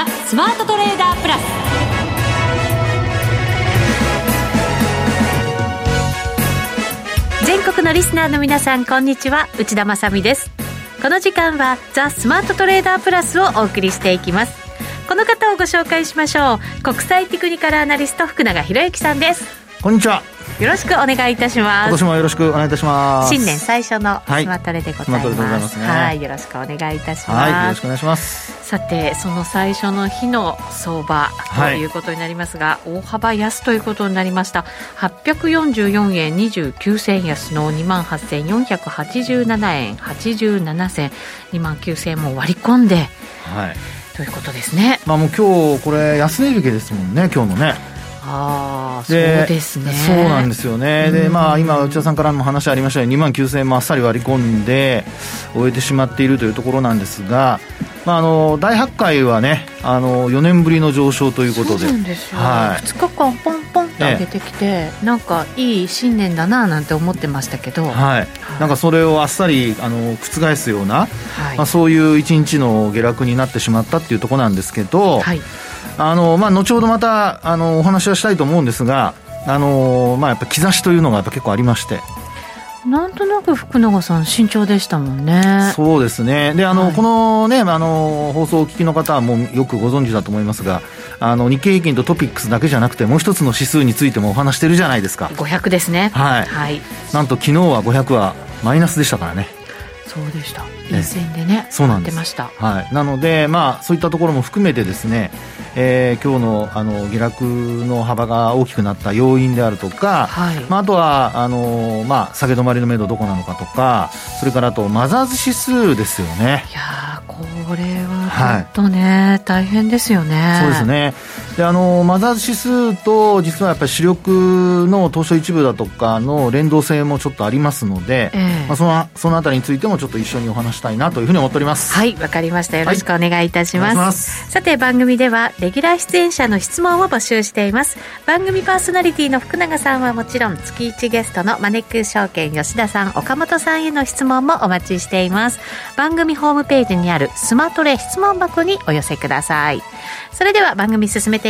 ザ・スマートトレーダープラス。全国のリスナーの皆さんこんにちは。内田まさです。この時間はザ・スマートトレーダープラスをお送りしていきます。この方をご紹介しましょう。国際テクニカルアナリスト福永博之さんです。こんにちはよろしくお願いいたします。今年もよろしくお願いいたします。新年最初のスマトレでございます,、はい、よろしくお願いいたします、はい、よろしくお願いします。さてその最初の日の相場ということになりますが、はい、大幅安ということになりました。844円29銭安の2万8487円87銭。2万9000円も割り込んで、はい、ということですね。まあもう今日これ安値引けですもんね今日のねあそうですね。そうなんですよね、でまあ、今、内田さんからも話ありましたように2万9000円もあっさり割り込んで終えてしまっているというところなんですが、まあ、あの大発会はねあの4年ぶりの上昇ということで。そうですよ、はい、2日間ポンポンって上げてきて、ええ、なんかいい新年だななんて思ってましたけど、はい、はい、なんかそれをあっさりあの覆すような、はい、まあ、そういう一日の下落になってしまったっていうところなんですけど、はいあの、まあ、後ほどまた、あの、お話はしたいと思うんですが、あの、まあ、やっぱ兆しというのがやっぱ結構ありまして。なんとなく福永さん、慎重でしたもんね。そうですね。で、あの、はい、このね、あの、放送をお聞きの方はもうよくご存知だと思いますが、あの、日経平均とトピックスだけじゃなくて、もう一つの指数についてもお話してるじゃないですか。500ですね。はい。はい。なんと昨日は500はマイナスでしたからね。そうでした。いい線でね、そうなんです。はい。なので、まあ、そういったところも含めてですね、えー、今日のあの下落の幅が大きくなった要因であるとか、はい、まあ、あとはあの、まあ、下げ止まりの目処どこなのかとかそれからあとマザーズ指数ですよね。いやこれはちょっとね、はい、大変ですよね。そうですねであのマザーズ指数と実はやっぱり主力の東証一部だとかの連動性もちょっとありますので、えー、まあ、そのそのあたりについてもちょっと一緒にお話したいなというふうに思っております。はいわかりました。よろしくお願いいたします。はい、ます。さて番組ではレギュラー出演者の質問を募集しています。番組パーソナリティの福永さんはもちろん月1ゲストのマネックス証券吉田さん岡本さんへの質問もお待ちしています。番組ホームページにあるスマトレ質問箱にお寄せください。それでは番組進めて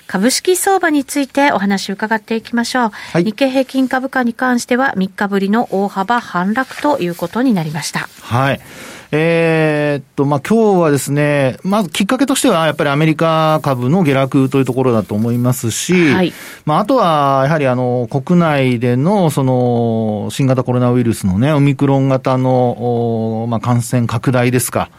株式相場についてお話を伺っていきましょう。はい、日経平均株価に関しては3日ぶりの大幅反落ということになりました。はい。えー、っと、まあ、今日はですね、まずきっかけとしては、やっぱりアメリカ株の下落というところだと思いますし、はい、まあ、あとは、やはりあの、国内での、その、新型コロナウイルスのね、オミクロン型の、まあ、感染拡大ですか。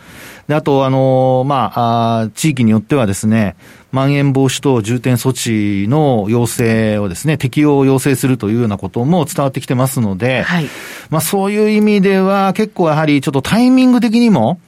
で、あと、あの、まあ、あ地域によってはですね、まん延防止等重点措置の要請をですね、適用を要請するというようなことも伝わってきてますので、はい、まあそういう意味では結構やはりちょっとタイミング的にも、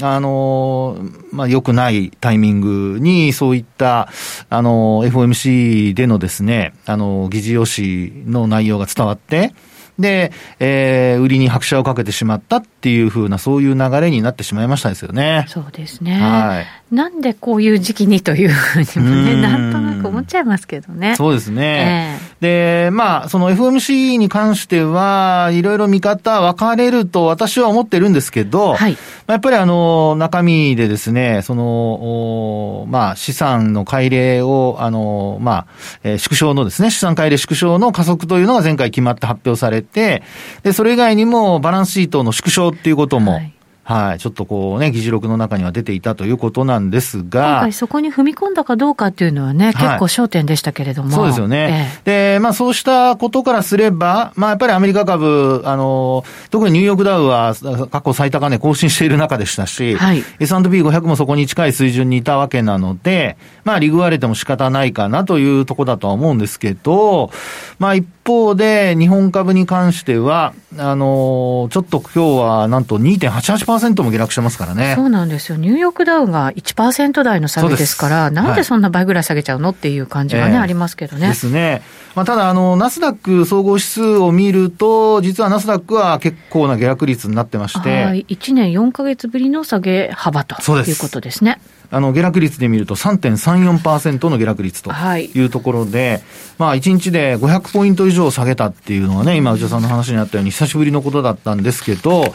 あの、まあ、良くないタイミングに、そういった、あの、FOMC でのですね、あの、議事要旨の内容が伝わって、で、えー、売りに拍車をかけてしまったっていうふうな、そういう流れになってしまいましたですよね。そうですね。はい。なんでこういう時期にというふうにもね、なんとなく思っちゃいますけどね。そうですね。えー、で、まあ、その FMC に関しては、いろいろ見方分かれると私は思ってるんですけど、はい。やっぱりあの、中身でですね、その、まあ、資産の改良を、あの、まあ、えー、縮小のですね、資産改良縮小の加速というのが前回決まって発表されて、で、それ以外にもバランスシートの縮小っていうことも、はいはい、ちょっとこうね、議事録の中には出ていたということなんですが。今回そこに踏み込んだかどうかっていうのはね、結構焦点でしたけれども。そうですよね。ええ、で、まあそうしたことからすれば、まあやっぱりアメリカ株、あの、特にニューヨークダウは過去最高値更新している中でしたし、はい、S&P500 もそこに近い水準にいたわけなので、まあリグわれても仕方ないかなというところだとは思うんですけど、まあ一方で、日本株に関しては、あのー、ちょっと今日はなんと2.88%も下落してますからね。そうなんですよ。ニューヨークダウが1%台の下げですから、なんでそんな倍ぐらい下げちゃうのっていう感じがね、えー、ありますけどね。ですね。まあ、ただ、あの、ナスダック総合指数を見ると、実はナスダックは結構な下落率になってまして。はい。1年4か月ぶりの下げ幅ということですね。あの、下落率で見ると3.34%の下落率というところで、はい、まあ、1日で500ポイント以上下げたっていうのはね、今、内田さんの話にあったように久しぶりのことだったんですけど、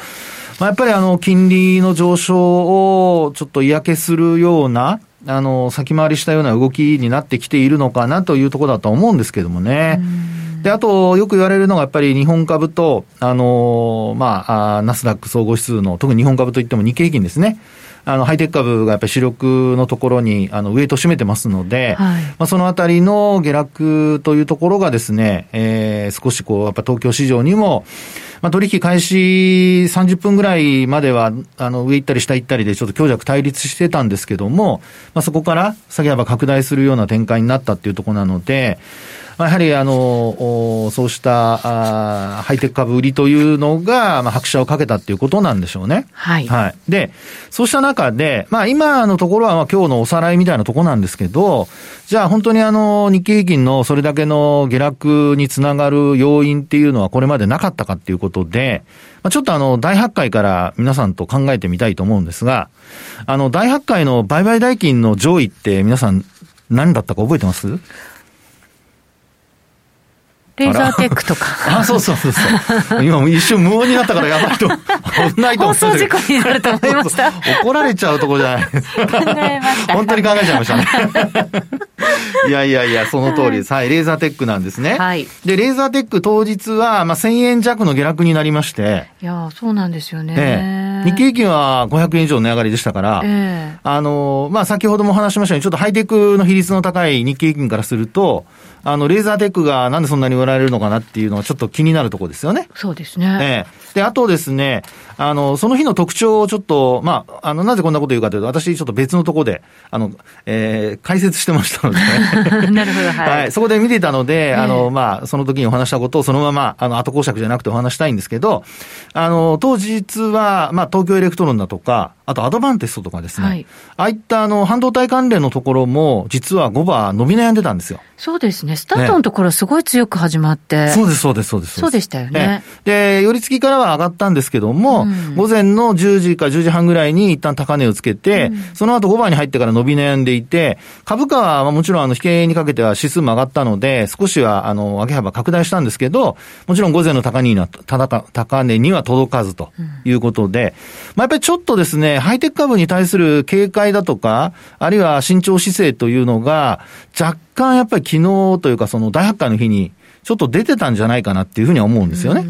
まあ、やっぱりあの、金利の上昇をちょっと嫌気するような、あの、先回りしたような動きになってきているのかなというところだと思うんですけどもね。で、あと、よく言われるのが、やっぱり日本株と、あの、まあ、ナスダック総合指数の、特に日本株といっても日経平均ですね。あの、ハイテク株がやっぱり主力のところに、あの、ウエイト占めてますので、はい、まあ、そのあたりの下落というところがですね、えー、少しこう、やっぱ東京市場にも、まあ、取引開始30分ぐらいまでは、あの、上行ったり下行ったりでちょっと強弱対立してたんですけども、まあ、そこから下げ幅拡大するような展開になったっていうところなので、まあ、やはりあの、そうしたあハイテク株売りというのが、まあ、拍車をかけたっていうことなんでしょうね。はい。はい。で、そうした中で、まあ今のところはまあ今日のおさらいみたいなところなんですけど、じゃあ本当にあの、日経平均のそれだけの下落につながる要因っていうのはこれまでなかったかっていうことで、まあ、ちょっとあの、大発会から皆さんと考えてみたいと思うんですが、あの、大発会の売買代金の上位って皆さん何だったか覚えてます？レーザーテックとか。あ、そうそうそうそう。今一瞬無音になったからやばいと、危ないと思って。放送事故になると思いました。怒られちゃうとこじゃない。考えました。本当に考えちゃいましたね。いやいやいや、その通りです。はい、レーザーテックなんですね。はい。で、レーザーテック当日は、まあ、1000円弱の下落になりまして。いやそうなんですよね。え日経平均は500円以上値上がりでしたから、えー、あの、まあ、先ほども話しましたように、ちょっとハイテクの比率の高い日経平均からすると、あの、レーザーテックがなんでそんなに売られるのかなっていうのはちょっと気になるところですよね。そうですね。ええ。で、あとですね、あの、その日の特徴をちょっと、まあ、あの、なぜこんなこと言うかというと、私ちょっと別のところで、あの、えー、解説してましたので、ね、なるほど、はい。はい。そこで見ていたので、あの、まあ、その時にお話したことをそのまま、あの、後講釈じゃなくてお話したいんですけど、あの、当日は、まあ、東京エレクトロンだとか、あとアドバンテストとかですね、はい、ああいったあの半導体関連のところも、実は後場伸び悩んでたんですよ。そうですね、スタートのところ、すごい強く始まって、ね、そうです、そうです、そうです。そうでしたよね。で、寄り付きからは上がったんですけども、うん、午前の10時か10時半ぐらいに一旦高値をつけて、うん、その後5番に入ってから伸び悩んでいて、株価はもちろんあの引けにかけては指数も上がったので、少しはあの上げ幅拡大したんですけど、もちろん午前の高値には高値には届かずということで、うん、まあ、やっぱりちょっとですね、ハイテク株に対する警戒だとか、あるいは慎重姿勢というのが、若干やっぱり昨日というかその大発会の日に、ちょっと出てたんじゃないかなっていうふうには思うんですよね。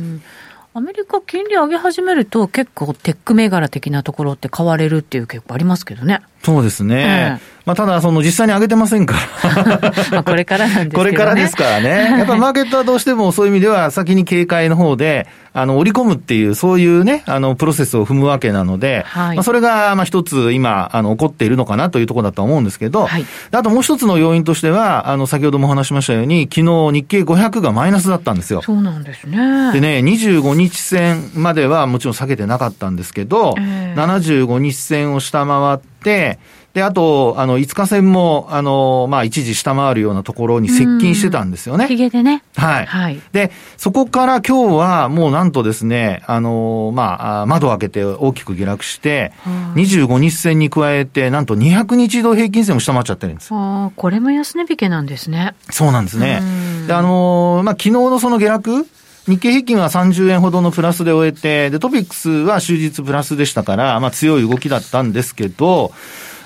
アメリカ金利上げ始めると結構テック銘柄的なところって買われるっていう結構ありますけどね。そうですね。えまあ、ただ、その実際に上げてませんから まあこれからなんですね、これからですからね。やっぱマーケットはどうしてもそういう意味では先に警戒の方で、あの、織り込むっていう、そういうね、あの、プロセスを踏むわけなので、はい、まあ、それが、まあ、一つ今、あの、起こっているのかなというところだと思うんですけど、はい、あともう一つの要因としては、あの、先ほども話しましたように、昨日日経500がマイナスだったんですよ。そうなんですね。でね、25日線まではもちろん下げてなかったんですけど、えー、75日線を下回って、で、あと、あの、5日線も、あの、まあ、一時下回るようなところに接近してたんですよね。ヒゲでね。はい。はい。で、そこから今日はもうなんとですね、あの、まあ、窓を開けて大きく下落して、25日線に加えて、なんと200日移動平均線を下回っちゃってるんです。ああ、これも安値引けなんですね。そうなんですね。で、あの、まあ、昨日のその下落、日経平均は30円ほどのプラスで終えて、で、トピックスは終日プラスでしたから、まあ強い動きだったんですけど、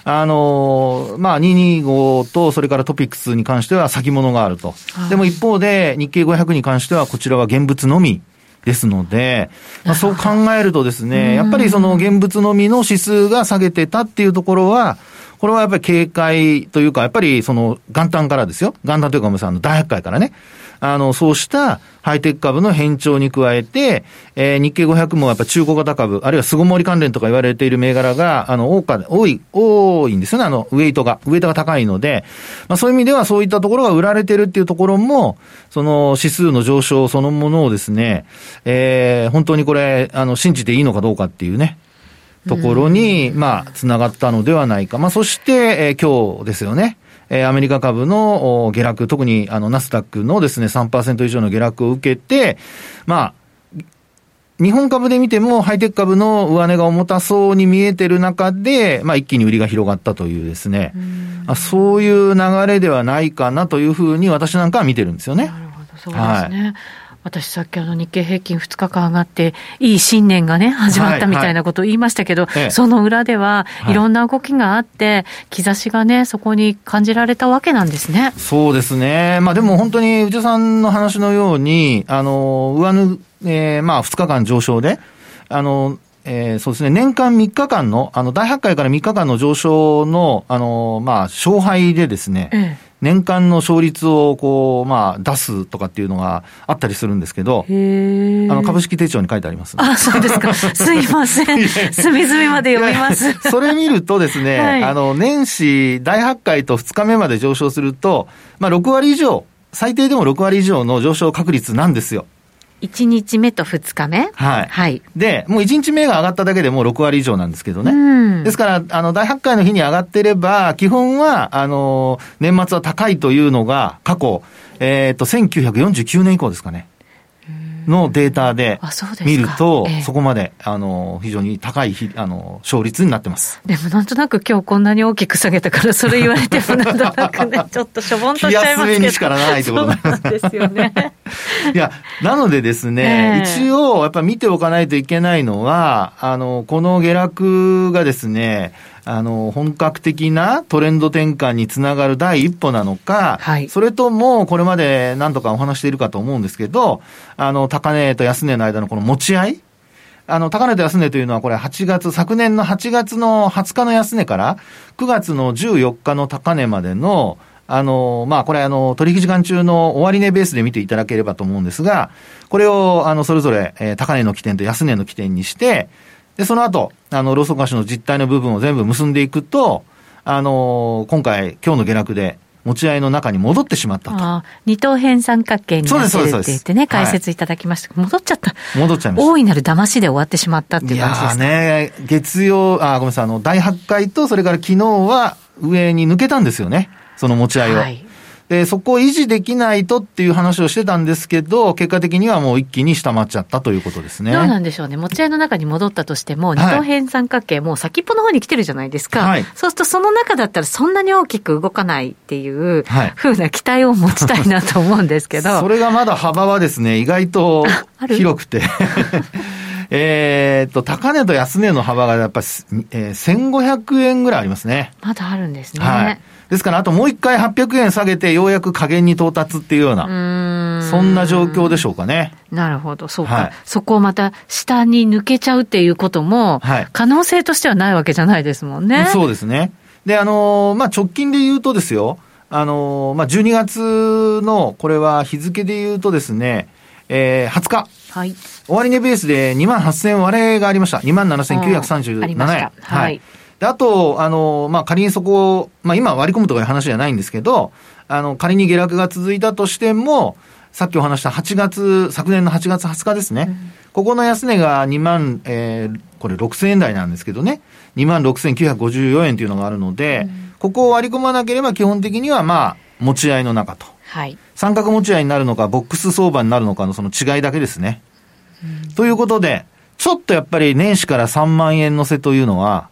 あの、まあ、225と、それからトピックスに関しては先物があると。でも一方で、日経500に関しては、こちらは現物のみ。ですので、まあ、そう考えるとですね、やっぱりその現物のみの指数が下げてたっていうところは、これはやっぱり警戒というか、やっぱりその元旦からですよ。元旦というか、もうあの大発会からね。あの、そうしたハイテク株の変調に加えて、えー、日経500もやっぱ中古型株、あるいは巣ごもり関連とか言われている銘柄が、あの、多か、多い、多いんですよね、あの、ウェイトが。ウェイトが高いので、まあそういう意味ではそういったところが売られてるっていうところも、その指数の上昇そのものをですね、えー、本当にこれ、あの、信じていいのかどうかっていうね、ところに、まあ、つながったのではないか。まあ、そして、えー、今日ですよね。えー、アメリカ株の下落、特にあのナスダックのですね、3%以上の下落を受けて、まあ、日本株で見ても、ハイテク株の上値が重たそうに見えてる中で、まあ、一気に売りが広がったというですね、あそういう流れではないかなというふうに私なんかは見てるんですよね。なるほど、そうですね。はい私さっきあの日経平均2日間上がって、いい新年がね、始まったみたいなことを言いましたけど、はいはい、その裏ではいろんな動きがあって、兆しがね、そこに感じられたわけなんですね。そうですね。まあでも本当に内田さんの話のように、あの、上塗、えー、まあ2日間上昇で、あの、えー、そうですね、年間3日間の、あの、大発会から3日間の上昇の、あの、まあ、勝敗でですね、ええ年間の勝率をこう、まあ、出すとかっていうのがあったりするんですけど、あの株式手帳に書いてあります、あ、そうですか。すいません。隅々まで読みます。それ見るとですね、はい、あの、年始大発会と2日目まで上昇すると、まあ、6割以上、最低でも6割以上の上昇確率なんですよ。1日目と2日目？はい。はい。で、もう1日目が上がっただけでもう6割以上なんですけどね。うん、ですから、あの、大発会の日に上がってれば、基本は、あの、年末は高いというのが、過去、えっ、ー、と、1949年以降ですかね。のデータで見ると、そええ、そこまであの非常に高いあの勝率になってます。でもなんとなく今日こんなに大きく下げたから、それ言われてもなんとなくね、ちょっとしょぼんとしちゃいますけど。にしかならないってことな。んですよね。いや、なのでですね、えー、一応やっぱ見ておかないといけないのは、あの、この下落がですね、あの、本格的なトレンド転換につながる第一歩なのか、はい、それとも、これまで何度かお話しているかと思うんですけど、あの、高値と安値の間のこの持ち合い？あの、高値と安値というのはこれ8月、昨年の8月の20日の安値から9月の14日の高値までの、あの、まあ、これあの、取引時間中の終値ベースで見ていただければと思うんですが、これを、あの、それぞれ、えー、高値の起点と安値の起点にして、で、その後、あの、ローソク足の実態の部分を全部結んでいくと、あのー、今回、今日の下落で、持ち合いの中に戻ってしまったと。二等辺三角形になってるって言ってね、解説いただきました、はい、戻っちゃった。戻っちゃいました。大いなる騙しで終わってしまったっていう感じですか？いやね、月曜、あ、ごめんなさい、あの、第8回と、それから昨日は上に抜けたんですよね。その持ち合いを。はいで、そこを維持できないとっていう話をしてたんですけど、結果的にはもう一気に下回っちゃったということですね。どうなんでしょうね。持ち合いの中に戻ったとしても、二等辺三角形、もう先っぽの方に来てるじゃないですか。はい、そうするとその中だったらそんなに大きく動かないっていうふうな期待を持ちたいなと思うんですけど。それがまだ幅はですね、意外と広くて えっと、高値と安値の幅がやっぱり、えー、1500円ぐらいありますね。まだあるんですね。はい。ですから、あともう一回800円下げて、ようやく下限に到達っていうような、そんな状況でしょうかね。なるほど、そうか、はい、そこをまた下に抜けちゃうっていうことも、はい、可能性としてはないわけじゃないですもんね。そうですね。で、あのー、まあ、直近で言うとですよ、あのー、まあ、12月の、これは日付で言うとですね、えー、20日。はい。終値ベースで2万8000割れがありました。2万7937円。はい。はいで、あと、あの、まあ、仮にそこを、まあ、今割り込むとかいう話じゃないんですけど、あの、仮に下落が続いたとしても、さっきお話した8月、昨年の8月20日ですね。うん、ここの安値が2万、えー、これ6000円台なんですけどね。2万6954円というのがあるので、うん、ここを割り込まなければ基本的にはまあ、持ち合いの中と。はい。三角持ち合いになるのか、ボックス相場になるのかのその違いだけですね。うん、ということで、ちょっとやっぱり年始から3万円乗せというのは、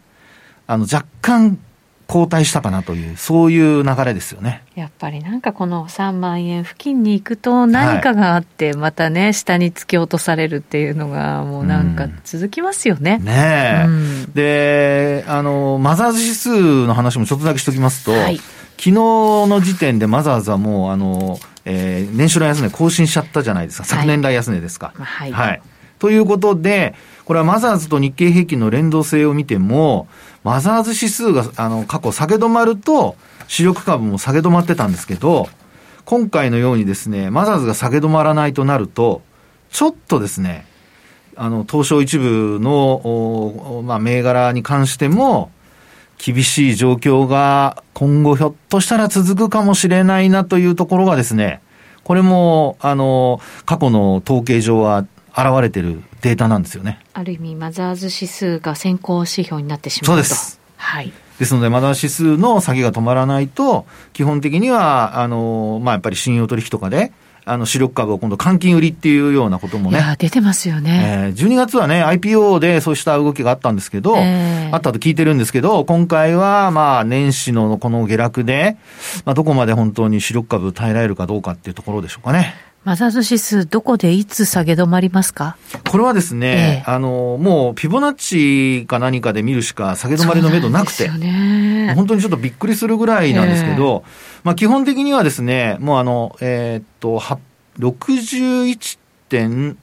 あの、若干後退したかなという、そういう流れですよね。やっぱりなんかこの3万円付近に行くと何かがあって、またね、下に突き落とされるっていうのが、もうなんか続きますよね。うん、ねえ、うん、で、あの、マザーズ指数の話もちょっとだけしておきますと、はい、昨日の時点でマザーズはもう、あの、えー、年初来安値更新しちゃったじゃないですか。昨年来安値ですか。はい。はい。ということで、これはマザーズと日経平均の連動性を見ても、マザーズ指数があの過去下げ止まると、主力株も下げ止まってたんですけど、今回のようにですね、マザーズが下げ止まらないとなると、ちょっとですね、あの、東証一部の、まあ、銘柄に関しても、厳しい状況が今後ひょっとしたら続くかもしれないなというところがですね、これも、あの、過去の統計上は現れてるデータなんですよね。ある意味、マザーズ指数が先行指標になってしまうと。そうです。はい。ですので、マザー指数の下げが止まらないと、基本的には、あの、まあ、やっぱり信用取引とかで、あの、主力株を今度換金売りっていうようなこともね。いや、出てますよね。えー、12月はね、IPO でそうした動きがあったんですけど、えー、あったと聞いてるんですけど、今回は、まあ、年始のこの下落で、まあ、どこまで本当に主力株耐えられるかどうかっていうところでしょうかね。マザーズ指数、どこでいつ下げ止まりますか？これはですね、ええ、あの、もう、ピボナッチか何かで見るしか下げ止まりの目処なくて、ね、本当にちょっとびっくりするぐらいなんですけど、え、まあ、基本的にはですね、もうあの、えー、っと、61点、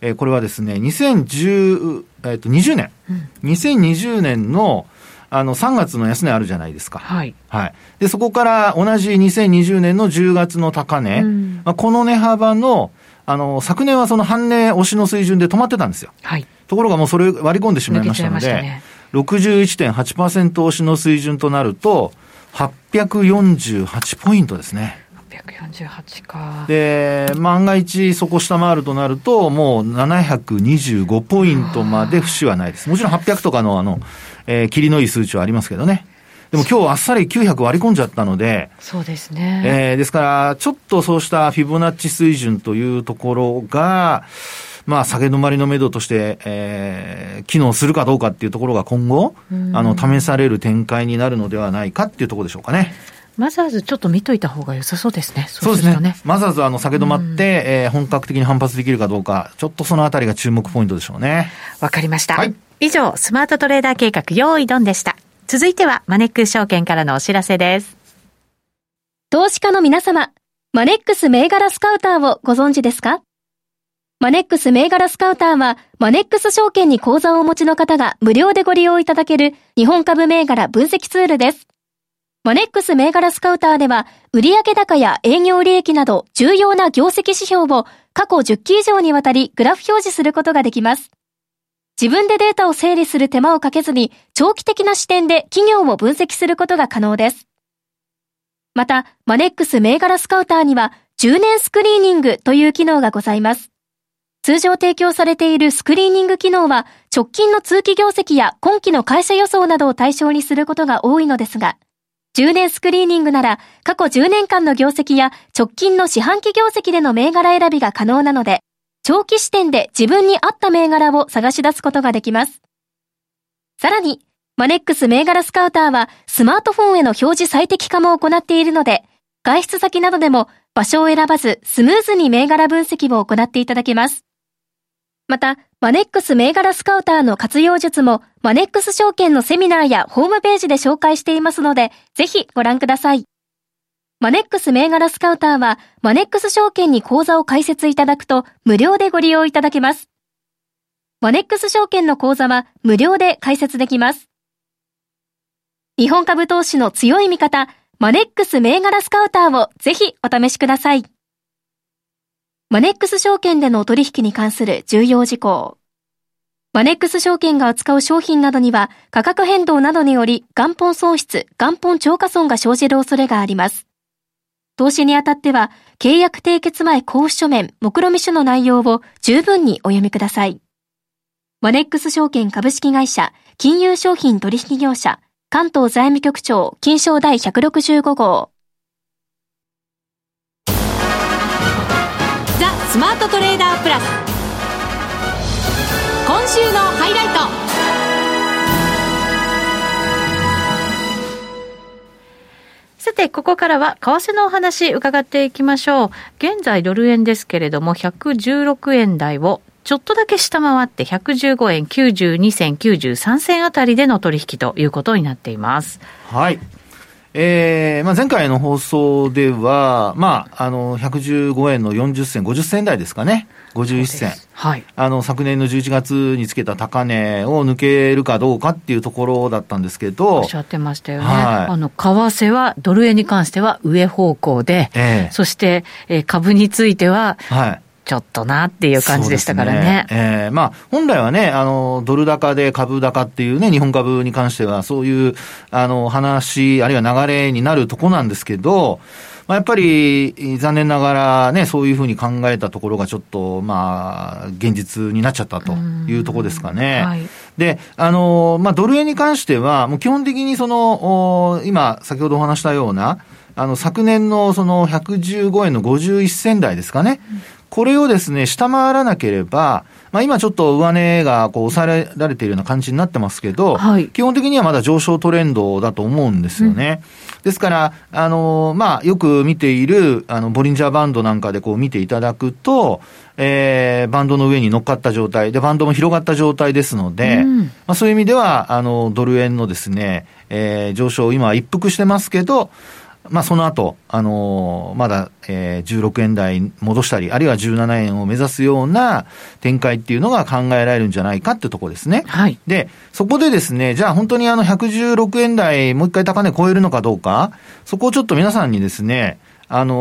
えー、これはですね、2010、えー、っと、20年、うん、2020年の、あの、3月の安値あるじゃないですか。はい。はい。で、そこから同じ2020年の10月の高値、うん、まあ、この値幅の、あの、昨年はその半値押しの水準で止まってたんですよ。はい。ところがもうそれ割り込んでしまいましたので、ね、61.8%押しの水準となると、848ポイントですね。848か。で、万が一そこ下回るとなると、もう725ポイントまで節はないです。もちろん800とかのあの、えー、霧のいい数値はありますけどね。でも今日あっさり900割り込んじゃったので、そうですね。えー、ですから、ちょっとそうしたフィボナッチ水準というところが、まあ、下げ止まりのめどとして、えー、機能するかどうかっていうところが今後、あの、試される展開になるのではないかっていうところでしょうかね。マザーズちょっと見といた方が良さそうですね。そうですね。ねマザーズはあの下げ止まって、うん、えー、本格的に反発できるかどうか、ちょっとそのあたりが注目ポイントでしょうね。わかりました。はい。以上、スマートトレーダー計画、用意ドンでした。続いては、マネックス証券からのお知らせです。投資家の皆様、マネックス銘柄スカウターをご存知ですか？マネックス銘柄スカウターは、マネックス証券に口座をお持ちの方が無料でご利用いただける日本株銘柄分析ツールです。マネックス銘柄スカウターでは、売上高や営業利益など重要な業績指標を過去10期以上にわたりグラフ表示することができます。自分でデータを整理する手間をかけずに、長期的な視点で企業を分析することが可能です。また、マネックス銘柄スカウターには、10年スクリーニングという機能がございます。通常提供されているスクリーニング機能は、直近の通期業績や今期の会社予想などを対象にすることが多いのですが、10年スクリーニングなら過去10年間の業績や直近の四半期業績での銘柄選びが可能なので、長期視点で自分に合った銘柄を探し出すことができます。さらに、マネックス銘柄スカウターはスマートフォンへの表示最適化も行っているので、外出先などでも場所を選ばずスムーズに銘柄分析を行っていただけます。また、マネックス銘柄スカウターの活用術も、マネックス証券のセミナーやホームページで紹介していますので、ぜひご覧ください。マネックス銘柄スカウターは、マネックス証券に口座を開設いただくと、無料でご利用いただけます。マネックス証券の口座は、無料で開設できます。日本株投資の強い味方、マネックス銘柄スカウターをぜひお試しください。マネックス証券での取引に関する重要事項。マネックス証券が扱う商品などには価格変動などにより元本損失、元本超過損が生じる恐れがあります。投資にあたっては契約締結前交付書面、目論見書の内容を十分にお読みください。マネックス証券株式会社、金融商品取引業者、関東財務局長、金賞第165号。ザスマートトレーダープラス今週のハイライトさて、ここからは為替のお話伺っていきましょう。現在ドル円ですけれども、116円台をちょっとだけ下回って115円92銭93銭あたりでの取引ということになっています。はい。えー、まあ、前回の放送では、まあ、あの、115円の40銭、50銭台ですかね。51銭。はい。あの、昨年の11月につけた高値を抜けるかどうかっていうところだったんですけど。おっしゃってましたよね。はい、あの、為替は、ドル円に関しては上方向で、えー、そして、えー、株については、はい。ちょっとなっていう感じでしたからね。ねえー、まあ、本来はね、あの、ドル高で株高っていうね、日本株に関しては、そういう、あの、話、あるいは流れになるとこなんですけど、まあ、やっぱり、残念ながらね、そういうふうに考えたところがちょっと、まあ、現実になっちゃったというところですかね。はい、で、あの、まあ、ドル円に関しては、もう基本的にその、今、先ほどお話したような、あの、昨年のその115円の51銭台ですかね。これをですね、下回らなければ、まあ今ちょっと上値がこう抑えられているような感じになってますけど、はい、基本的にはまだ上昇トレンドだと思うんですよね。うん、ですから、あの、まあよく見ている、あの、ボリンジャーバンドなんかでこう見ていただくと、えー、バンドの上に乗っかった状態で、バンドも広がった状態ですので、うん、まあそういう意味では、あの、ドル円のですね、えー、上昇、今一服してますけど、まあ、その後、あのー、まだ、えー、16円台戻したり、あるいは17円を目指すような展開っていうのが考えられるんじゃないかってとこですね。はい。で、そこでですね、じゃあ本当にあの116円台、もう一回高値超えるのかどうか、そこをちょっと皆さんにですね、あの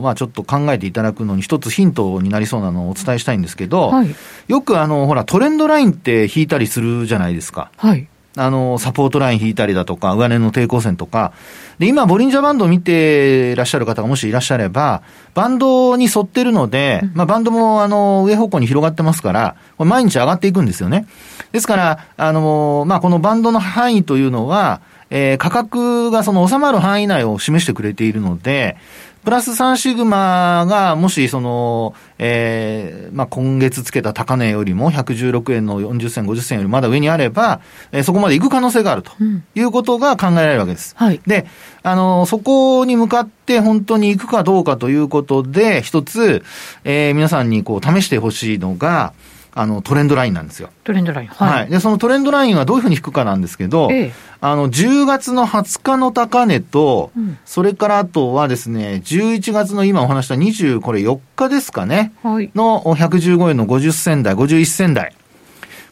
ー、まあちょっと考えていただくのに一つヒントになりそうなのをお伝えしたいんですけど、はい、よくあの、ほら、トレンドラインって引いたりするじゃないですか。はい。あの、サポートライン引いたりだとか、上値の抵抗線とか、で、今、ボリンジャーバンドを見ていらっしゃる方がもしいらっしゃれば、バンドに沿ってるので、まあ、バンドも、あの、上方向に広がってますから、これ毎日上がっていくんですよね。ですから、あの、まあ、このバンドの範囲というのは、えー、価格がその収まる範囲内を示してくれているので、プラス3シグマが、もし、その、えー、まあ、今月つけた高値よりも116円の40銭、50銭よりまだ上にあれば、えー、そこまで行く可能性があるということが考えられるわけです。うん、はい。で、あの、そこに向かって本当に行くかどうかということで、一つ、えー、皆さんにこう試してほしいのが、あの、トレンドラインなんですよ。トレンドライン。はい。はい、で、そのトレンドラインはどういうふうに引くかなんですけど、ええ、あの、10月の20日の高値と、うん、それからあとはですね、11月の今お話した20、これ4日ですかね。はい。の115円の50銭台、51銭台。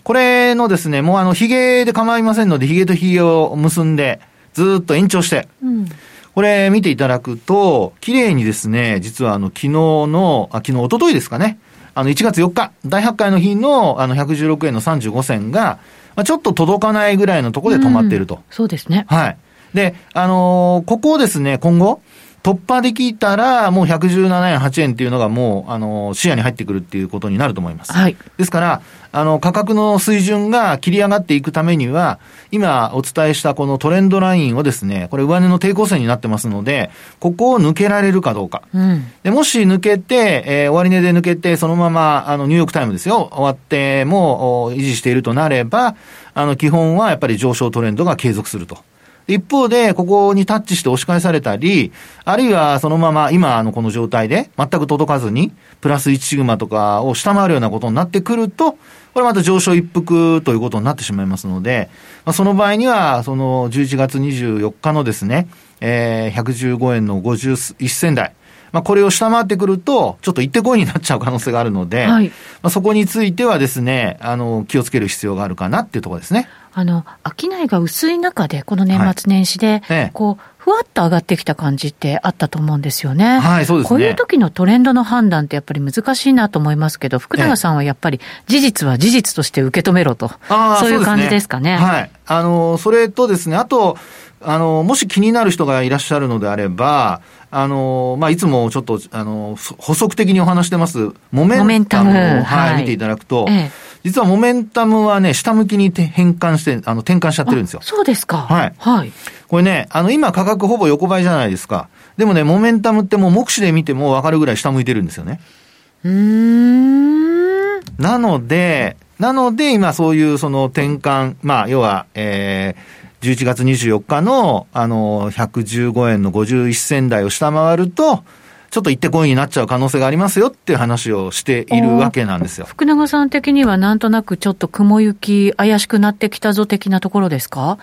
これのですね、もうあの、髭で構いませんので、髭と髭を結んで、ずっと延長して、うん、これ見ていただくと、綺麗にですね、実はあの、昨日の、あ、昨日、一昨日ですかね。あの、1月4日、第8回の日の、あの、116円の35銭が、まあ、ちょっと届かないぐらいのところで止まっていると。そうですね。はい。で、あのー、ここをですね、今後、突破できたら、もう117円8円っていうのがもう、あの、視野に入ってくるっていうことになると思います。はい。ですから、あの、価格の水準が切り上がっていくためには、今お伝えしたこのトレンドラインをですね、これ上値の抵抗線になってますので、ここを抜けられるかどうか。うん、でもし抜けて、えー、終値で抜けて、そのまま、あの、ニューヨークタイムですよ、終わっても維持しているとなれば、あの、基本はやっぱり上昇トレンドが継続すると。一方で、ここにタッチして押し返されたり、あるいはそのまま今のこの状態で全く届かずに、プラス1シグマとかを下回るようなことになってくると、これまた上昇一服ということになってしまいますので、まあ、その場合には、その11月24日のですね、えー、115円の51銭台、まあ、これを下回ってくると、ちょっと行ってこいになっちゃう可能性があるので、はい、まあ、そこについてはですね、あの、気をつける必要があるかなっていうところですね。あの、商いが薄い中で、この年末年始で、はい、こう、ふわっと上がってきた感じってあったと思うんですよね。はい、そうですね。こういう時のトレンドの判断ってやっぱり難しいなと思いますけど、福永さんはやっぱり事実は事実として受け止めろと、そういう感じですかね。ねはい。あの、それとですね、あと、あの、もし気になる人がいらっしゃるのであれば、あの、まあ、いつもちょっと、あの、補足的にお話してます、モメンタムを、はい、はい、見ていただくと、ええ実はモメンタムはね、下向きに変換して、あの、転換しちゃってるんですよ。そうですか。はい。はい。これね、あの、今価格ほぼ横ばいじゃないですか。でもね、モメンタムってもう目視で見てもわかるぐらい下向いてるんですよね。うん。なので、なので、今そういうその転換、まあ、要は、えー、11月24日の、あの、115円の51銭台を下回ると、ちょっと行ってこいになっちゃう可能性がありますよっていう話をしているわけなんですよ。福永さん的にはなんとなくちょっと雲行き怪しくなってきたぞ的なところですか？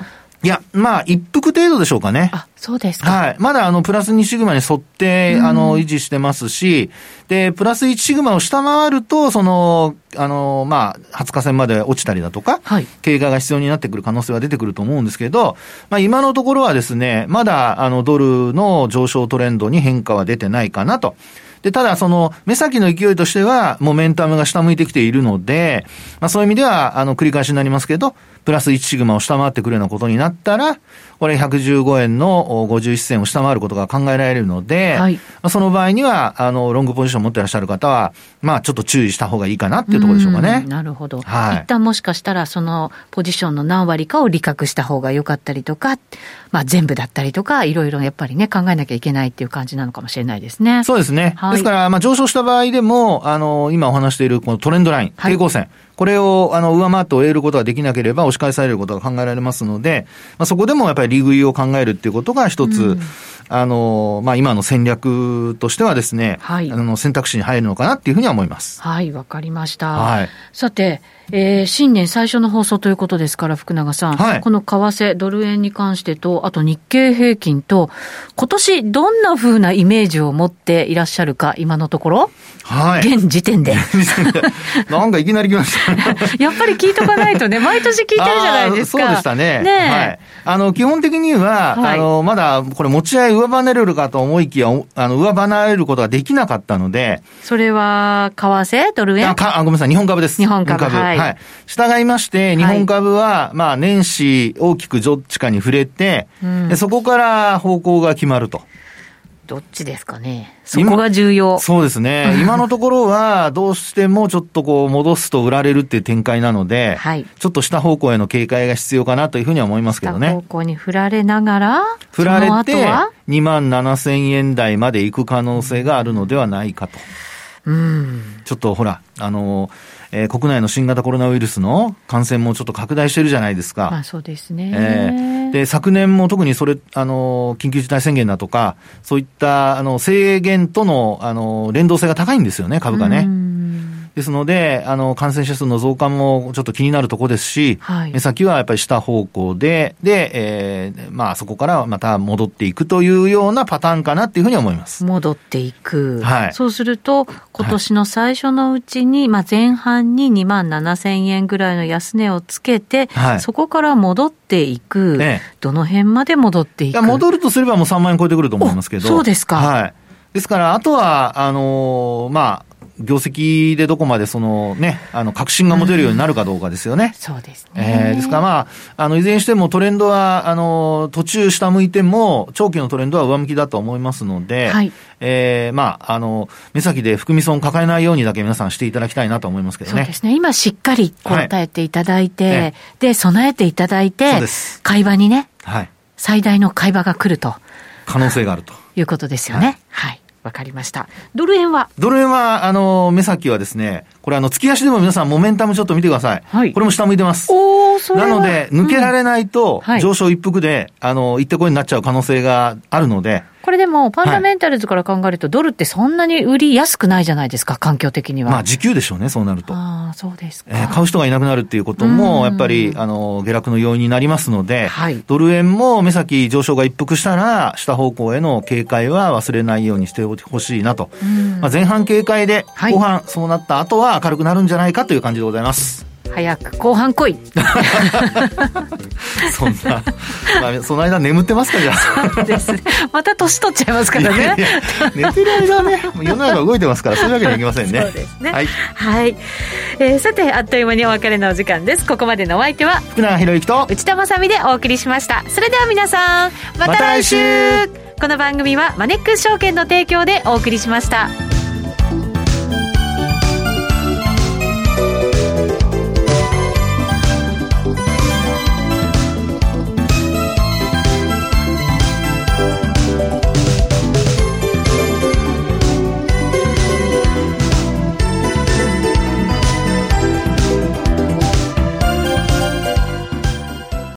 いや、まあ、一服程度でしょうかね。あ、そうですか。はい。まだ、あの、プラス2シグマに沿って、あの、維持してますし、で、プラス1シグマを下回ると、その、あの、まあ、20日線まで落ちたりだとか、はい、経過が必要になってくる可能性は出てくると思うんですけど、まあ、今のところはですね、まだ、あの、ドルの上昇トレンドに変化は出てないかなと。で、ただその、目先の勢いとしては、モメンタムが下向いてきているので、まあそういう意味では、あの、繰り返しになりますけど、プラス1シグマを下回ってくるようなことになったら、これ115円の51銭を下回ることが考えられるので、はい、その場合には、あの、ロングポジションを持ってらっしゃる方は、まあ、ちょっと注意した方がいいかなっていうところでしょうかね。なるほど。はい。一旦もしかしたら、そのポジションの何割かを利確した方が良かったりとか、まあ、全部だったりとか、いろいろやっぱりね、考えなきゃいけないっていう感じなのかもしれないですね。そうですね。はい、ですから、まあ、上昇した場合でも、あの、今お話しているこのトレンドライン、平行線、はいこれを、あの、上回って終えることができなければ押し返されることが考えられますので、まあ、そこでもやっぱり利食いを考えるっていうことが一つ、うん、あの、まあ、今の戦略としてはですね、はい、あの、選択肢に入るのかなっていうふうには思います。はい、わかりました。はい。さて、えー、新年最初の放送ということですから、福永さん、はい、この為替、ドル円に関してと、あと日経平均と、今年どんなふうなイメージを持っていらっしゃるか、今のところ、はい、現時点で。なんかいきなり来ました、やっぱり聞いとかないとね、毎年聞いてるじゃないですか。そうでしたね。ねはい。あの、基本的には、はい、あの、まだ、これ持ち合い上離れるかと思いきや、あの、上離れることができなかったので。それは、為替？ドル円？ああ、ごめんなさい、日本株です。日本株。はい。はい。従いまして、日本株は、まあ、年始大きくどっちかに触れて、そこから方向が決まると。どっちですかね。そこが重要。そうですね。今のところは、どうしてもちょっとこう、戻すと売られるっていう展開なので、はい、ちょっと下方向への警戒が必要かなというふうには思いますけどね。下方向に振られながら、振られて、2万7千円台まで行く可能性があるのではないかと。うん。ちょっとほら、あのえー、国内の新型コロナウイルスの感染もちょっと拡大してるじゃないですか。まあそうですね。えー、で、昨年も特にそれ、あの、緊急事態宣言だとか、そういった、あの、制限との、あの、連動性が高いんですよね、株価ね。ですので、あの、感染者数の増加もちょっと気になるところですし、はい、目先はやっぱり下方向で、で、えー、まあそこからまた戻っていくというようなパターンかなっていうふうに思います。戻っていく。はい。そうすると、今年の最初のうちに、はい、まあ前半に2万7千円ぐらいの安値をつけて、はい、そこから戻っていく。ね、どの辺まで戻っていく？戻るとすればもう3万円超えてくると思いますけど。そうですか。はい。ですから、あとは、あのー、まあ、業績でどこまでそのね、あの、確信が持てるようになるかどうかですよね。うん、そうですね。えー、ですからまあ、あの、いずれにしてもトレンドは、あの、途中下向いても、長期のトレンドは上向きだと思いますので、はい。えー、まあ、あの、目先で含み損を抱えないようにだけ皆さんしていただきたいなと思いますけどね。そうですね。今しっかり答えていただいて、はい、で、備えていただいて、そうです。会話にね、はい。最大の会話が来ると。可能性があると。いうことですよね。はい、はいわかりました。ドル円は？ドル円は、あの、目先はですね、これあの、月足でも皆さんモメンタムちょっと見てください。はい。これも下向いてます。おそなので、抜けられないと、上昇一服で、あの、行ってこいになっちゃう可能性があるので、これでも、ファンダメンタルズから考えると、ドルってそんなに売りやすくないじゃないですか、環境的には。まあ、時給でしょうね、そうなると。ああ、そうですか。えー、買う人がいなくなるっていうことも、やっぱり、あの、下落の要因になりますので、はい、ドル円も目先上昇が一服したら、下方向への警戒は忘れないようにしてほしいなと。まあ、前半警戒で、後半そうなった後は明るくなるんじゃないかという感じでございます。早く後半来い。そんな、まあ、その間眠ってますかじゃあ。ですまた年取っちゃいますからね。いやいや寝てる間ね世の中動いてますからそういうわけにはいきませんね。そうですね。はい、はい。えー、さてあっという間にお別れのお時間です。ここまでのお相手は福永博之と内田まさでお送りしました。それでは皆さんまた来週,、ま、来週。この番組はマネックス証券の提供でお送りしました。